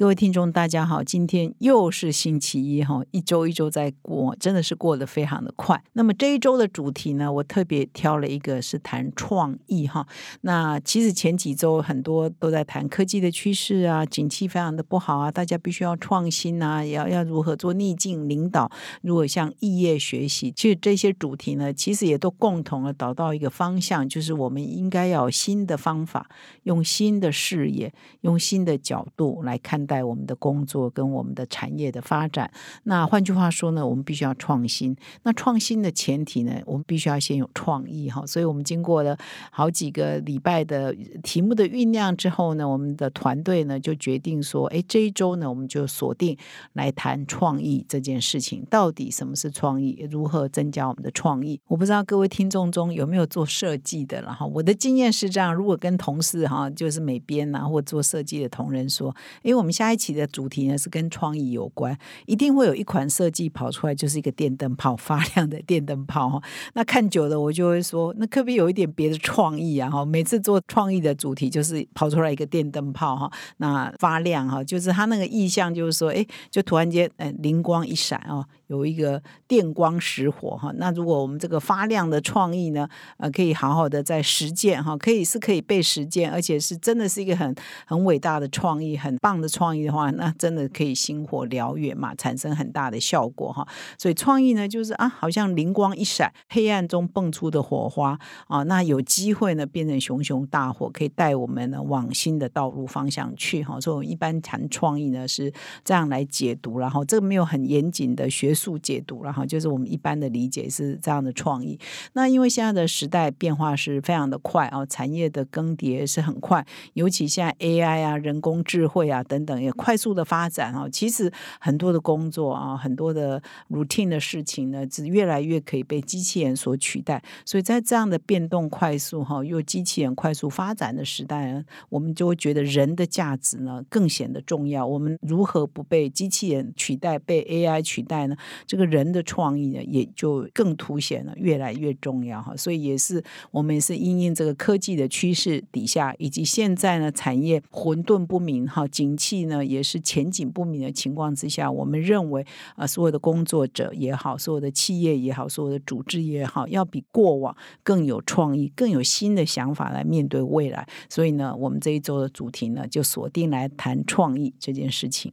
各位听众，大家好，今天又是星期一哈，一周一周在过，真的是过得非常的快。那么这一周的主题呢，我特别挑了一个是谈创意哈。那其实前几周很多都在谈科技的趋势啊，景气非常的不好啊，大家必须要创新啊，要要如何做逆境领导，如何向异业学习。其实这些主题呢，其实也都共同的导到一个方向，就是我们应该要新的方法，用新的视野，用新的角度来看。在我们的工作跟我们的产业的发展，那换句话说呢，我们必须要创新。那创新的前提呢，我们必须要先有创意哈。所以我们经过了好几个礼拜的题目的酝酿之后呢，我们的团队呢就决定说，哎，这一周呢，我们就锁定来谈创意这件事情。到底什么是创意？如何增加我们的创意？我不知道各位听众中有没有做设计的了哈。我的经验是这样：如果跟同事哈，就是美编啊，或做设计的同仁说，因为我们下一期的主题呢是跟创意有关，一定会有一款设计跑出来，就是一个电灯泡，发亮的电灯泡。那看久了，我就会说，那可不可以有一点别的创意啊？哈，每次做创意的主题就是跑出来一个电灯泡哈，那发亮哈，就是它那个意象，就是说，哎，就突然间，嗯，灵光一闪哦。有一个电光石火哈，那如果我们这个发亮的创意呢，呃，可以好好的在实践哈，可以是可以被实践，而且是真的是一个很很伟大的创意，很棒的创意的话，那真的可以星火燎原嘛，产生很大的效果哈。所以创意呢，就是啊，好像灵光一闪，黑暗中蹦出的火花啊，那有机会呢变成熊熊大火，可以带我们呢往新的道路方向去哈。所以我们一般谈创意呢是这样来解读，然后这个没有很严谨的学。速解读然后就是我们一般的理解是这样的创意。那因为现在的时代变化是非常的快啊，产业的更迭是很快，尤其现在 AI 啊、人工智慧啊等等也快速的发展啊。其实很多的工作啊，很多的 routine 的事情呢，是越来越可以被机器人所取代。所以在这样的变动快速哈，又机器人快速发展的时代呢，我们就会觉得人的价值呢更显得重要。我们如何不被机器人取代、被 AI 取代呢？这个人的创意呢，也就更凸显了，越来越重要哈。所以也是我们也是因应这个科技的趋势底下，以及现在呢产业混沌不明哈，景气呢也是前景不明的情况之下，我们认为啊，所有的工作者也好，所有的企业也好，所有的组织也好，要比过往更有创意，更有新的想法来面对未来。所以呢，我们这一周的主题呢，就锁定来谈创意这件事情。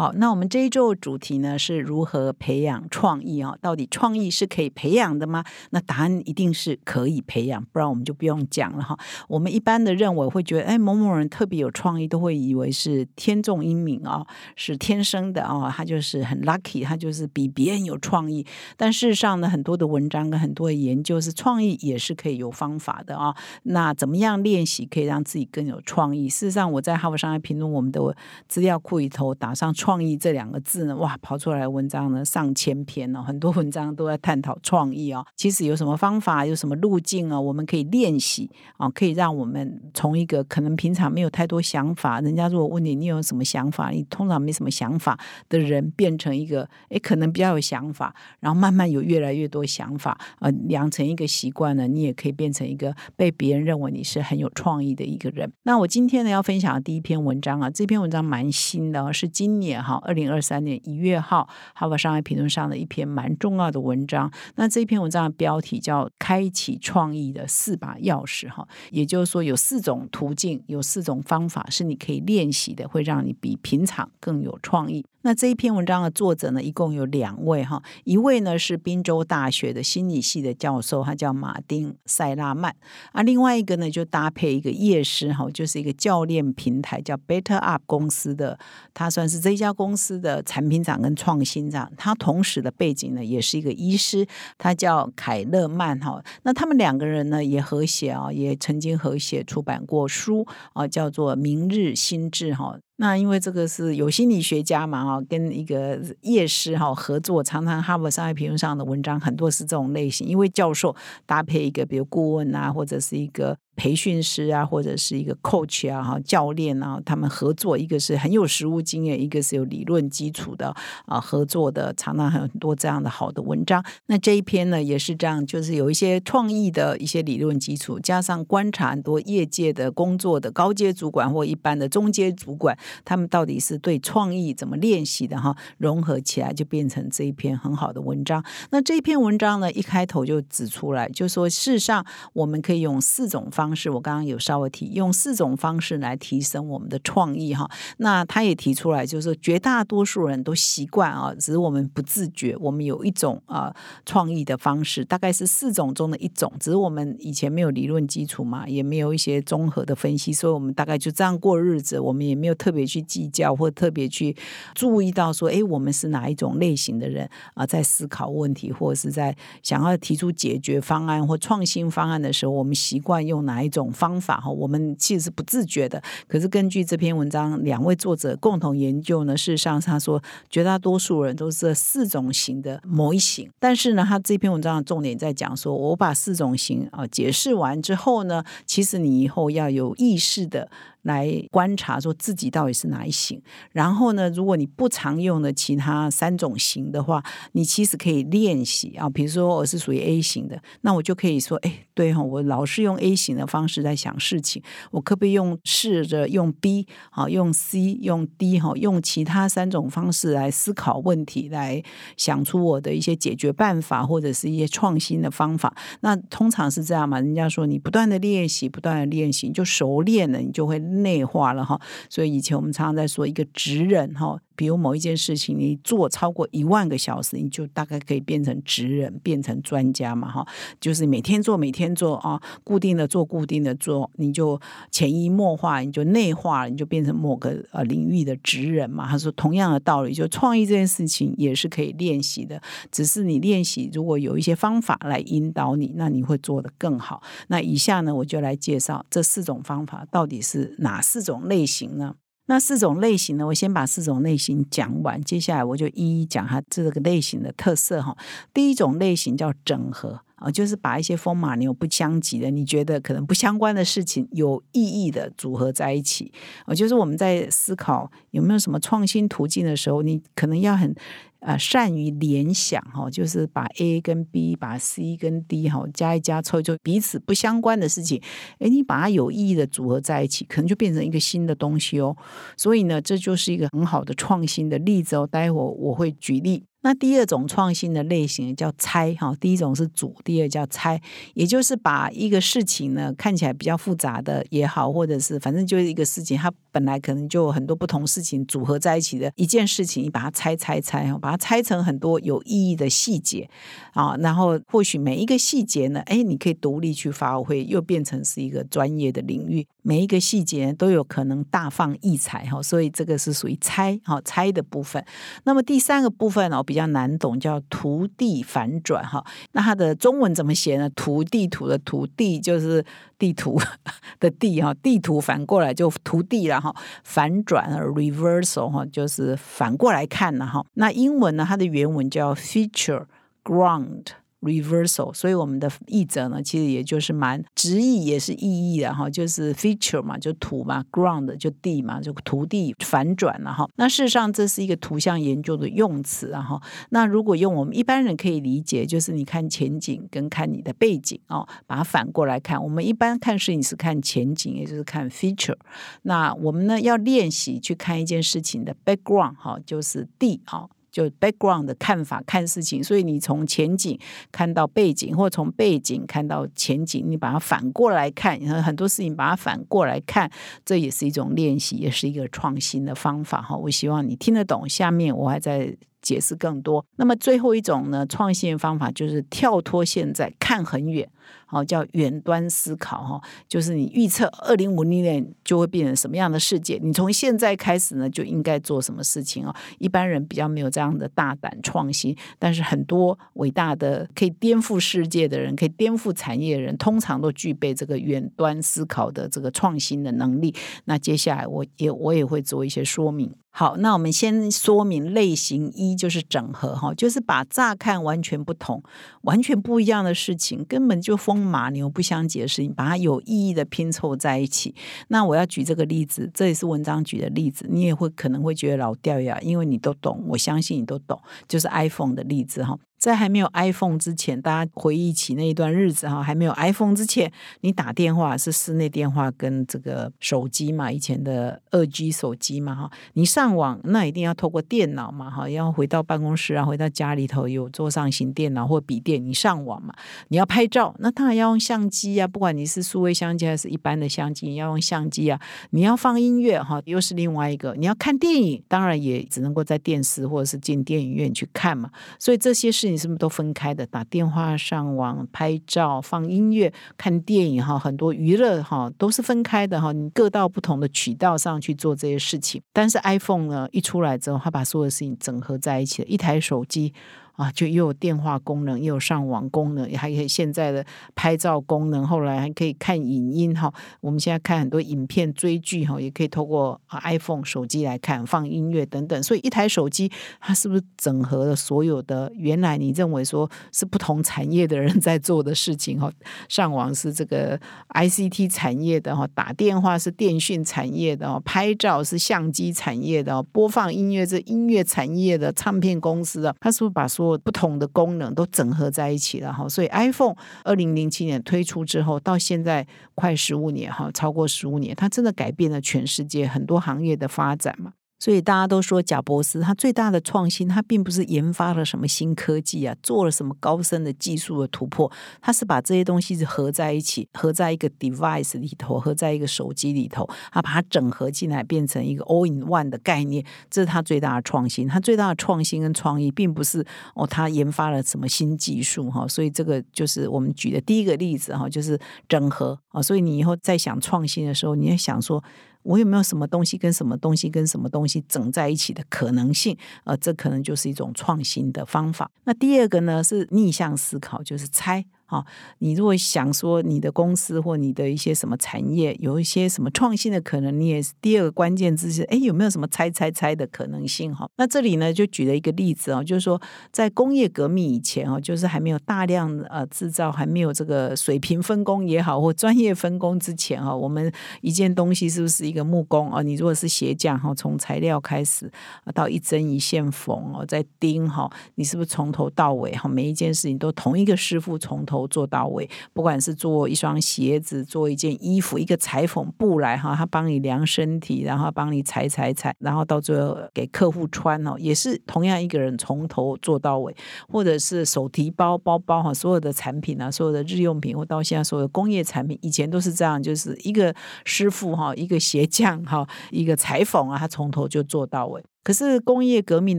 好，那我们这一周主题呢是如何培养创意啊？到底创意是可以培养的吗？那答案一定是可以培养，不然我们就不用讲了哈。我们一般的认为会觉得，哎，某某人特别有创意，都会以为是天纵英明啊，是天生的啊，他就是很 lucky，他就是比别人有创意。但事实上呢，很多的文章跟很多的研究是，创意也是可以有方法的啊。那怎么样练习可以让自己更有创意？事实上，我在哈佛商业评论我们的资料库里头打上创。创意这两个字呢，哇，跑出来文章呢上千篇哦，很多文章都在探讨创意哦。其实有什么方法，有什么路径啊？我们可以练习啊，可以让我们从一个可能平常没有太多想法，人家如果问你你有什么想法，你通常没什么想法的人，变成一个哎可能比较有想法，然后慢慢有越来越多想法啊，养成一个习惯呢，你也可以变成一个被别人认为你是很有创意的一个人。那我今天呢要分享的第一篇文章啊，这篇文章蛮新的哦，是今年。年哈，二零二三年一月号《哈佛商业评论》上的一篇蛮重要的文章。那这篇文章的标题叫《开启创意的四把钥匙》哈，也就是说有四种途径，有四种方法是你可以练习的，会让你比平常更有创意。那这一篇文章的作者呢，一共有两位哈，一位呢是宾州大学的心理系的教授，他叫马丁塞拉曼啊，另外一个呢就搭配一个夜师哈，就是一个教练平台叫 Better Up 公司的，他算是这家公司的产品长跟创新长，他同时的背景呢也是一个医师，他叫凯勒曼哈，那他们两个人呢也和谐啊，也曾经和谐出版过书啊，叫做《明日心智》哈。那因为这个是有心理学家嘛，哈，跟一个夜师哈合作，常常哈佛商业评论上的文章很多是这种类型，因为教授搭配一个比如顾问啊，或者是一个。培训师啊，或者是一个 coach 啊，哈，教练啊，他们合作，一个是很有实务经验，一个是有理论基础的啊，合作的常常很多这样的好的文章。那这一篇呢，也是这样，就是有一些创意的一些理论基础，加上观察很多业界的工作的高阶主管或一般的中阶主管，他们到底是对创意怎么练习的哈，融合起来就变成这一篇很好的文章。那这篇文章呢，一开头就指出来，就说事实上我们可以用四种方。式我刚刚有稍微提，用四种方式来提升我们的创意哈。那他也提出来，就是绝大多数人都习惯啊，只是我们不自觉。我们有一种啊创意的方式，大概是四种中的一种，只是我们以前没有理论基础嘛，也没有一些综合的分析，所以我们大概就这样过日子。我们也没有特别别去计较或特别去注意到说，哎，我们是哪一种类型的人啊，在思考问题或者是在想要提出解决方案或创新方案的时候，我们习惯用哪？一种方法哈，我们其实是不自觉的。可是根据这篇文章，两位作者共同研究呢，事实上他说，绝大多数人都是这四种型的某一型。但是呢，他这篇文章的重点在讲说，我把四种型啊解释完之后呢，其实你以后要有意识的。来观察说自己到底是哪一型，然后呢，如果你不常用的其他三种型的话，你其实可以练习啊。比如说我是属于 A 型的，那我就可以说，哎，对哈，我老是用 A 型的方式在想事情，我可不可以用试着用 B 啊，用 C，用 D 哈，用其他三种方式来思考问题，来想出我的一些解决办法或者是一些创新的方法。那通常是这样嘛？人家说你不断的练习，不断的练习，就熟练了，你就会。内化了哈，所以以前我们常常在说一个职人哈。比如某一件事情，你做超过一万个小时，你就大概可以变成职人，变成专家嘛，哈，就是每天做，每天做啊，固定的做，固定的做，你就潜移默化，你就内化，你就变成某个呃领域的职人嘛。他说，同样的道理，就创意这件事情也是可以练习的，只是你练习如果有一些方法来引导你，那你会做得更好。那以下呢，我就来介绍这四种方法到底是哪四种类型呢？那四种类型呢？我先把四种类型讲完，接下来我就一一讲它这个类型的特色哈。第一种类型叫整合啊，就是把一些风马牛不相及的，你觉得可能不相关的事情有意义的组合在一起啊。就是我们在思考有没有什么创新途径的时候，你可能要很。啊，善于联想哈，就是把 A 跟 B，把 C 跟 D 哈加一加凑，一凑彼此不相关的事情，哎，你把它有意义的组合在一起，可能就变成一个新的东西哦。所以呢，这就是一个很好的创新的例子哦。待会我会举例。那第二种创新的类型叫猜哈，第一种是组，第二叫猜，也就是把一个事情呢看起来比较复杂的也好，或者是反正就是一个事情，它本来可能就很多不同事情组合在一起的一件事情，你把它拆拆拆哈，把它拆成很多有意义的细节啊，然后或许每一个细节呢，哎，你可以独立去发挥，又变成是一个专业的领域，每一个细节都有可能大放异彩哈，所以这个是属于猜哈猜的部分。那么第三个部分呢？比较难懂，叫图地反转哈。那它的中文怎么写呢？图地图的图地就是地图 的地哈，地图反过来就图地了哈。反转 reversal 哈，就是反过来看了哈。那英文呢，它的原文叫 feature ground reversal，所以我们的译者呢，其实也就是蛮直译也是意义的哈，就是 feature 嘛，就土嘛，ground 就地嘛，就土地反转了哈。那事实上这是一个图像研究的用词啊哈。那如果用我们一般人可以理解，就是你看前景跟看你的背景哦，把它反过来看。我们一般看事情是看前景，也就是看 feature。那我们呢要练习去看一件事情的 background 哈，就是地啊。就 background 的看法看事情，所以你从前景看到背景，或从背景看到前景，你把它反过来看，很多事情把它反过来看，这也是一种练习，也是一个创新的方法哈。我希望你听得懂。下面我还在。解释更多。那么最后一种呢，创新方法就是跳脱现在，看很远，好叫远端思考哈。就是你预测二零五零年就会变成什么样的世界，你从现在开始呢就应该做什么事情哦。一般人比较没有这样的大胆创新，但是很多伟大的可以颠覆世界的人，可以颠覆产业的人，通常都具备这个远端思考的这个创新的能力。那接下来我也我也会做一些说明。好，那我们先说明类型一就是整合哈，就是把乍看完全不同、完全不一样的事情，根本就风马牛不相及的事情，把它有意义的拼凑在一起。那我要举这个例子，这也是文章举的例子，你也会可能会觉得老掉牙，因为你都懂，我相信你都懂，就是 iPhone 的例子哈。在还没有 iPhone 之前，大家回忆起那一段日子哈，还没有 iPhone 之前，你打电话是室内电话跟这个手机嘛，以前的二 G 手机嘛哈，你上网那一定要透过电脑嘛哈，要回到办公室啊，回到家里头有桌上型电脑或笔电，你上网嘛，你要拍照，那当然要用相机啊，不管你是数位相机还是一般的相机，你要用相机啊，你要放音乐哈，又是另外一个，你要看电影，当然也只能够在电视或者是进电影院去看嘛，所以这些是。你是不是都分开的？打电话、上网、拍照、放音乐、看电影哈，很多娱乐哈都是分开的哈。你各到不同的渠道上去做这些事情。但是 iPhone 呢，一出来之后，它把所有的事情整合在一起了，一台手机。啊，就又有电话功能，又有上网功能，还可以现在的拍照功能，后来还可以看影音哈。我们现在看很多影片、追剧哈，也可以透过 iPhone 手机来看，放音乐等等。所以一台手机，它是不是整合了所有的原来你认为说是不同产业的人 在做的事情哈？上网是这个 ICT 产业的哈，打电话是电讯产业的，拍照是相机产业的，播放音乐是音乐产业的，唱片公司的，它是不是把所不同的功能都整合在一起了哈，所以 iPhone 二零零七年推出之后，到现在快十五年哈，超过十五年，它真的改变了全世界很多行业的发展嘛。所以大家都说贾博士他最大的创新，他并不是研发了什么新科技啊，做了什么高深的技术的突破，他是把这些东西是合在一起，合在一个 device 里头，合在一个手机里头，他把它整合进来，变成一个 all in one 的概念，这是他最大的创新。他最大的创新跟创意，并不是哦，他研发了什么新技术哈。所以这个就是我们举的第一个例子哈，就是整合啊。所以你以后在想创新的时候，你要想说。我有没有什么东西跟什么东西跟什么东西整在一起的可能性？呃，这可能就是一种创新的方法。那第二个呢，是逆向思考，就是猜。好，你如果想说你的公司或你的一些什么产业有一些什么创新的可能，你也是第二个关键字是，哎，有没有什么猜猜猜的可能性？哈，那这里呢就举了一个例子哦，就是说在工业革命以前哦，就是还没有大量呃制造，还没有这个水平分工也好或专业分工之前哈，我们一件东西是不是一个木工啊？你如果是鞋匠哈，从材料开始到一针一线缝哦，再钉哈，你是不是从头到尾哈，每一件事情都同一个师傅从头。做到位，不管是做一双鞋子，做一件衣服，一个裁缝布来哈，他帮你量身体，然后帮你裁裁裁，然后到最后给客户穿哦，也是同样一个人从头做到尾，或者是手提包包包哈，所有的产品啊，所有的日用品，或到现在所有工业产品，以前都是这样，就是一个师傅哈，一个鞋匠哈，一个裁缝啊，他从头就做到尾。可是工业革命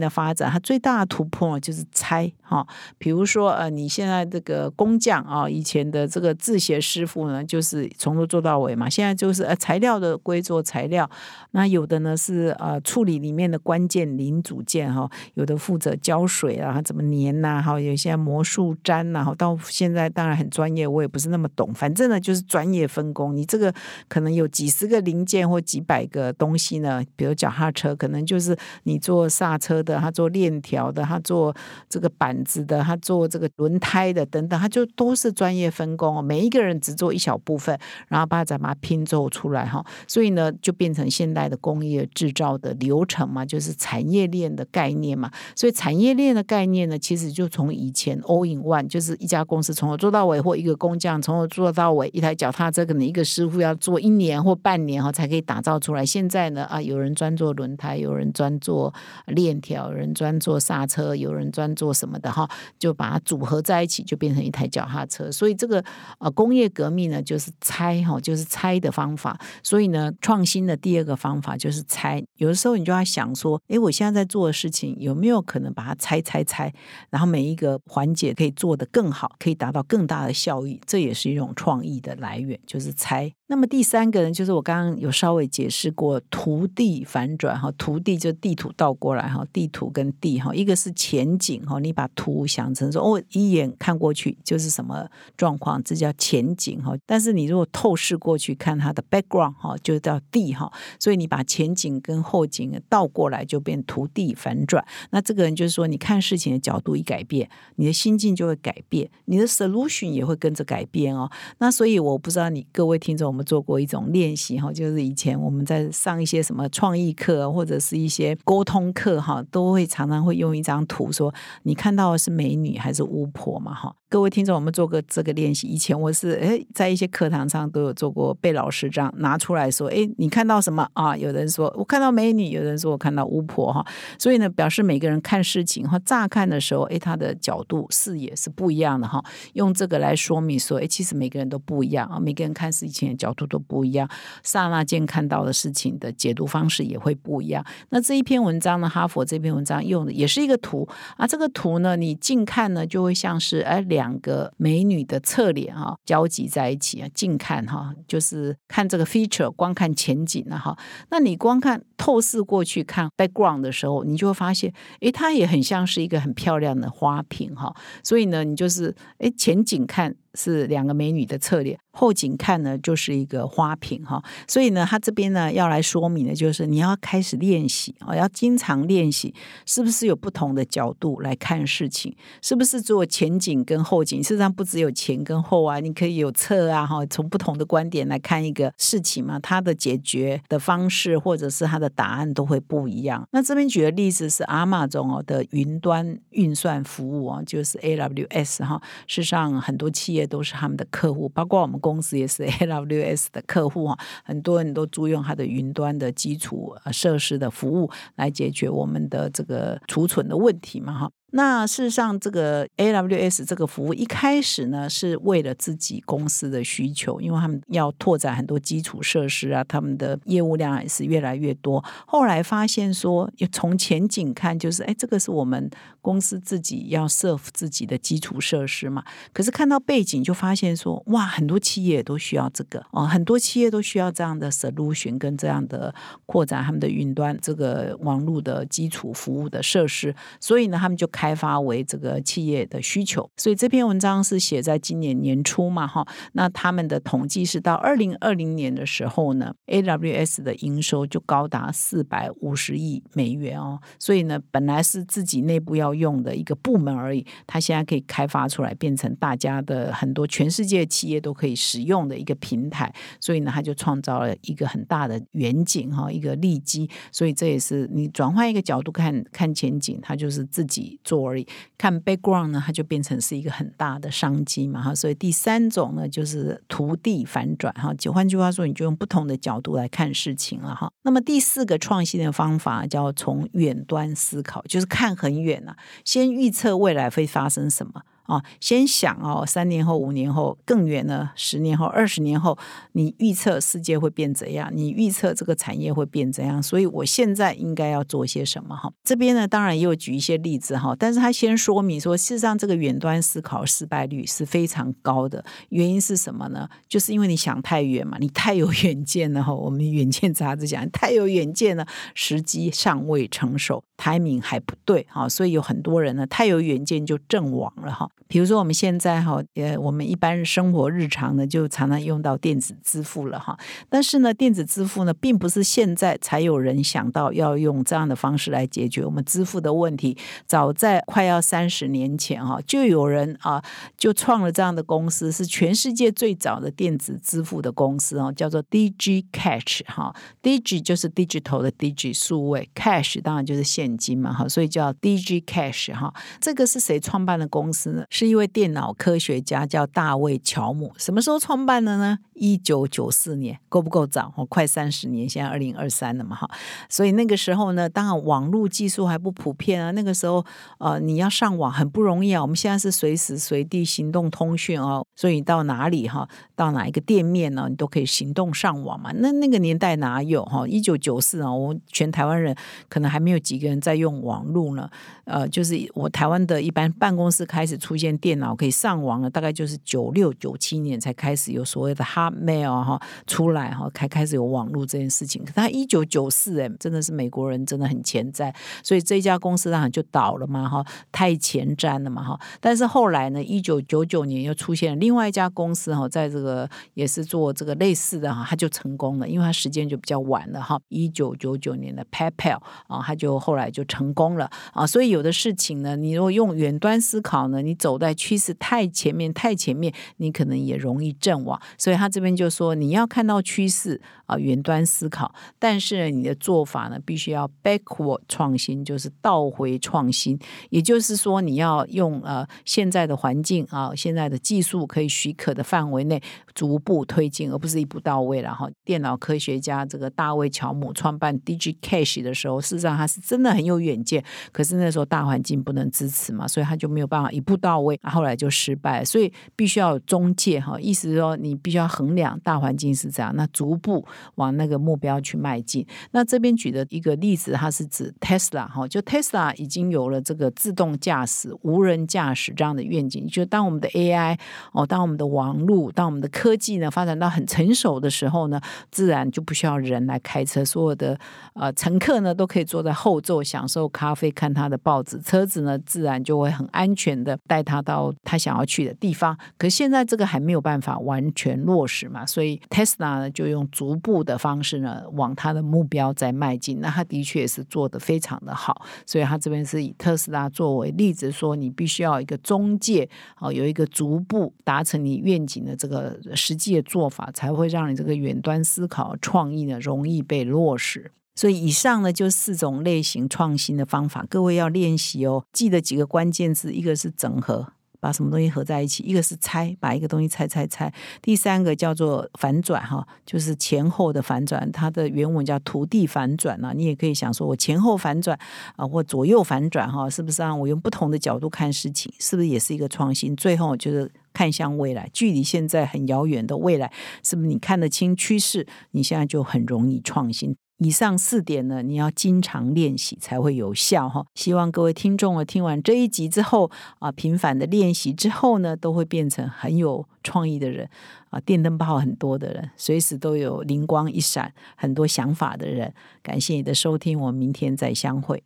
的发展，它最大的突破就是拆哈。比如说，呃，你现在这个工匠啊，以前的这个制鞋师傅呢，就是从头做到尾嘛。现在就是呃材料的归做材料，那有的呢是呃处理里面的关键零组件哈，有的负责胶水啊，怎么粘呐，哈，有些魔术粘呐，到现在当然很专业，我也不是那么懂，反正呢就是专业分工。你这个可能有几十个零件或几百个东西呢，比如脚踏车，可能就是。你做刹车的，他做链条的，他做这个板子的，他做这个轮胎的等等，他就都是专业分工哦。每一个人只做一小部分，然后把它把它拼凑出来哈。所以呢，就变成现代的工业制造的流程嘛，就是产业链的概念嘛。所以产业链的概念呢，其实就从以前 all in one，就是一家公司从头做到尾，或一个工匠从头做到尾，一台脚踏车可能一个师傅要做一年或半年哈才可以打造出来。现在呢啊，有人专做轮胎，有人专做链条，有人专做刹车，有人专做什么的哈，就把它组合在一起，就变成一台脚踏车。所以这个呃工业革命呢，就是拆哈，就是拆的方法。所以呢，创新的第二个方法就是拆。有的时候你就要想说，诶，我现在在做的事情有没有可能把它拆拆拆，然后每一个环节可以做得更好，可以达到更大的效益，这也是一种创意的来源，就是拆。那么第三个呢，就是我刚刚有稍微解释过图地反转哈，图地就地地图倒过来哈，地图跟地哈，一个是前景哈，你把图想成说哦，一眼看过去就是什么状况，这叫前景哈。但是你如果透视过去看它的 background 哈，就叫地哈。所以你把前景跟后景倒过来，就变图地反转。那这个人就是说，你看事情的角度一改变，你的心境就会改变，你的 solution 也会跟着改变哦。那所以我不知道你各位听众，我们。做过一种练习哈，就是以前我们在上一些什么创意课或者是一些沟通课哈，都会常常会用一张图说，你看到的是美女还是巫婆嘛哈。各位听众，我们做过这个练习。以前我是诶，在一些课堂上都有做过，被老师这样拿出来说：“诶，你看到什么啊？”有人说我看到美女，有人说我看到巫婆哈。所以呢，表示每个人看事情哈，乍看的时候，诶，他的角度视野是不一样的哈。用这个来说明说，诶，其实每个人都不一样啊，每个人看事情的角度都不一样，刹那间看到的事情的解读方式也会不一样。那这一篇文章呢，哈佛这篇文章用的也是一个图啊，这个图呢，你近看呢，就会像是诶两。两个美女的侧脸哈交集在一起啊，近看哈就是看这个 feature，光看前景了哈。那你光看透视过去看 background 的时候，你就会发现，诶，它也很像是一个很漂亮的花瓶哈。所以呢，你就是诶前景看。是两个美女的侧脸，后景看呢就是一个花瓶哈，所以呢，他这边呢要来说明的就是你要开始练习啊，要经常练习，是不是有不同的角度来看事情？是不是做前景跟后景？事实上不只有前跟后啊，你可以有侧啊哈，从不同的观点来看一个事情嘛，它的解决的方式或者是它的答案都会不一样。那这边举的例子是阿玛总哦的云端运算服务啊，就是 AWS 哈，事实上很多企业。都是他们的客户，包括我们公司也是 AWS 的客户啊。很多人都租用它的云端的基础设施的服务来解决我们的这个储存的问题嘛，哈。那事实上，这个 AWS 这个服务一开始呢，是为了自己公司的需求，因为他们要拓展很多基础设施啊，他们的业务量也是越来越多。后来发现说，从前景看，就是哎，这个是我们公司自己要 serve 自己的基础设施嘛。可是看到背景，就发现说，哇，很多企业都需要这个哦，很多企业都需要这样的 solution 跟这样的扩展他们的云端这个网络的基础服务的设施，所以呢，他们就开。开发为这个企业的需求，所以这篇文章是写在今年年初嘛，哈。那他们的统计是到二零二零年的时候呢，AWS 的营收就高达四百五十亿美元哦。所以呢，本来是自己内部要用的一个部门而已，它现在可以开发出来，变成大家的很多全世界企业都可以使用的一个平台。所以呢，它就创造了一个很大的远景哈，一个利基。所以这也是你转换一个角度看看前景，它就是自己。做而已，看 background 呢，它就变成是一个很大的商机嘛哈。所以第三种呢，就是徒地反转哈。就换句话说，你就用不同的角度来看事情了哈。那么第四个创新的方法叫从远端思考，就是看很远啊，先预测未来会发生什么。啊，先想哦，三年后、五年后，更远呢，十年后、二十年后，你预测世界会变怎样？你预测这个产业会变怎样？所以我现在应该要做些什么？哈，这边呢，当然也有举一些例子哈，但是他先说明说，事实上这个远端思考失败率是非常高的，原因是什么呢？就是因为你想太远嘛，你太有远见了哈。我们远见杂志讲，太有远见了，时机尚未成熟台面还不对哈，所以有很多人呢，太有远见就阵亡了哈。比如说我们现在哈，呃，我们一般生活日常呢，就常常用到电子支付了哈。但是呢，电子支付呢，并不是现在才有人想到要用这样的方式来解决我们支付的问题。早在快要三十年前哈，就有人啊，就创了这样的公司，是全世界最早的电子支付的公司哦，叫做 DG Cash 哈。DG 就是 digital 的 DG 数位，Cash 当然就是现金嘛哈，所以叫 DG Cash 哈。这个是谁创办的公司呢？是一位电脑科学家叫大卫乔姆，什么时候创办的呢？一九九四年，够不够早？哦，快三十年，现在二零二三了嘛，哈。所以那个时候呢，当然网络技术还不普遍啊。那个时候，呃，你要上网很不容易啊。我们现在是随时随地行动通讯哦，所以到哪里哈，到哪一个店面呢，你都可以行动上网嘛。那那个年代哪有哈？一九九四啊，我们全台湾人可能还没有几个人在用网络呢。呃，就是我台湾的一般办公室开始出出现电脑可以上网了，大概就是九六九七年才开始有所谓的 Hotmail 哈出来哈，开开始有网络这件事情。可他一九九四哎，真的是美国人真的很前瞻，所以这家公司当然就倒了嘛哈，太前瞻了嘛哈。但是后来呢，一九九九年又出现另外一家公司哈，在这个也是做这个类似的哈，他就成功了，因为他时间就比较晚了哈。一九九九年的 PayPal 啊，他就后来就成功了啊，所以。有的事情呢，你如果用远端思考呢，你走在趋势太前面、太前面，你可能也容易阵亡。所以他这边就说，你要看到趋势啊，远端思考，但是你的做法呢，必须要 backward 创新，就是倒回创新。也就是说，你要用呃现在的环境啊，现在的技术可以许可的范围内逐步推进，而不是一步到位然后。电脑科学家这个大卫乔姆创办 DigiCash 的时候，事实上他是真的很有远见，可是那时候。大环境不能支持嘛，所以他就没有办法一步到到位，后来就失败。所以必须要有中介哈，意思是说你必须要衡量大环境是这样，那逐步往那个目标去迈进。那这边举的一个例子，它是指 Tesla 哈，就 Tesla 已经有了这个自动驾驶、无人驾驶这样的愿景。就当我们的 AI 哦，当我们的网络、当我们的科技呢发展到很成熟的时候呢，自然就不需要人来开车，所有的呃乘客呢都可以坐在后座享受咖啡、看他的报。纸车子呢，自然就会很安全的带他到他想要去的地方。可是现在这个还没有办法完全落实嘛，所以 Tesla 呢就用逐步的方式呢往他的目标在迈进。那他的确是做的非常的好，所以他这边是以特斯拉作为例子，说你必须要一个中介哦，有一个逐步达成你愿景的这个实际的做法，才会让你这个远端思考创意呢容易被落实。所以以上呢就四种类型创新的方法，各位要练习哦。记得几个关键字：一个是整合，把什么东西合在一起；一个是拆，把一个东西拆拆拆；第三个叫做反转，哈，就是前后的反转。它的原文叫土地反转啊。你也可以想说，我前后反转啊，或左右反转，哈，是不是让我用不同的角度看事情，是不是也是一个创新？最后就是看向未来，距离现在很遥远的未来，是不是你看得清趋势？你现在就很容易创新。以上四点呢，你要经常练习才会有效哈。希望各位听众啊，听完这一集之后啊，频繁的练习之后呢，都会变成很有创意的人啊，电灯泡很多的人，随时都有灵光一闪，很多想法的人。感谢你的收听，我们明天再相会。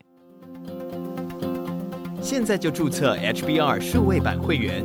现在就注册 HBR 数位版会员，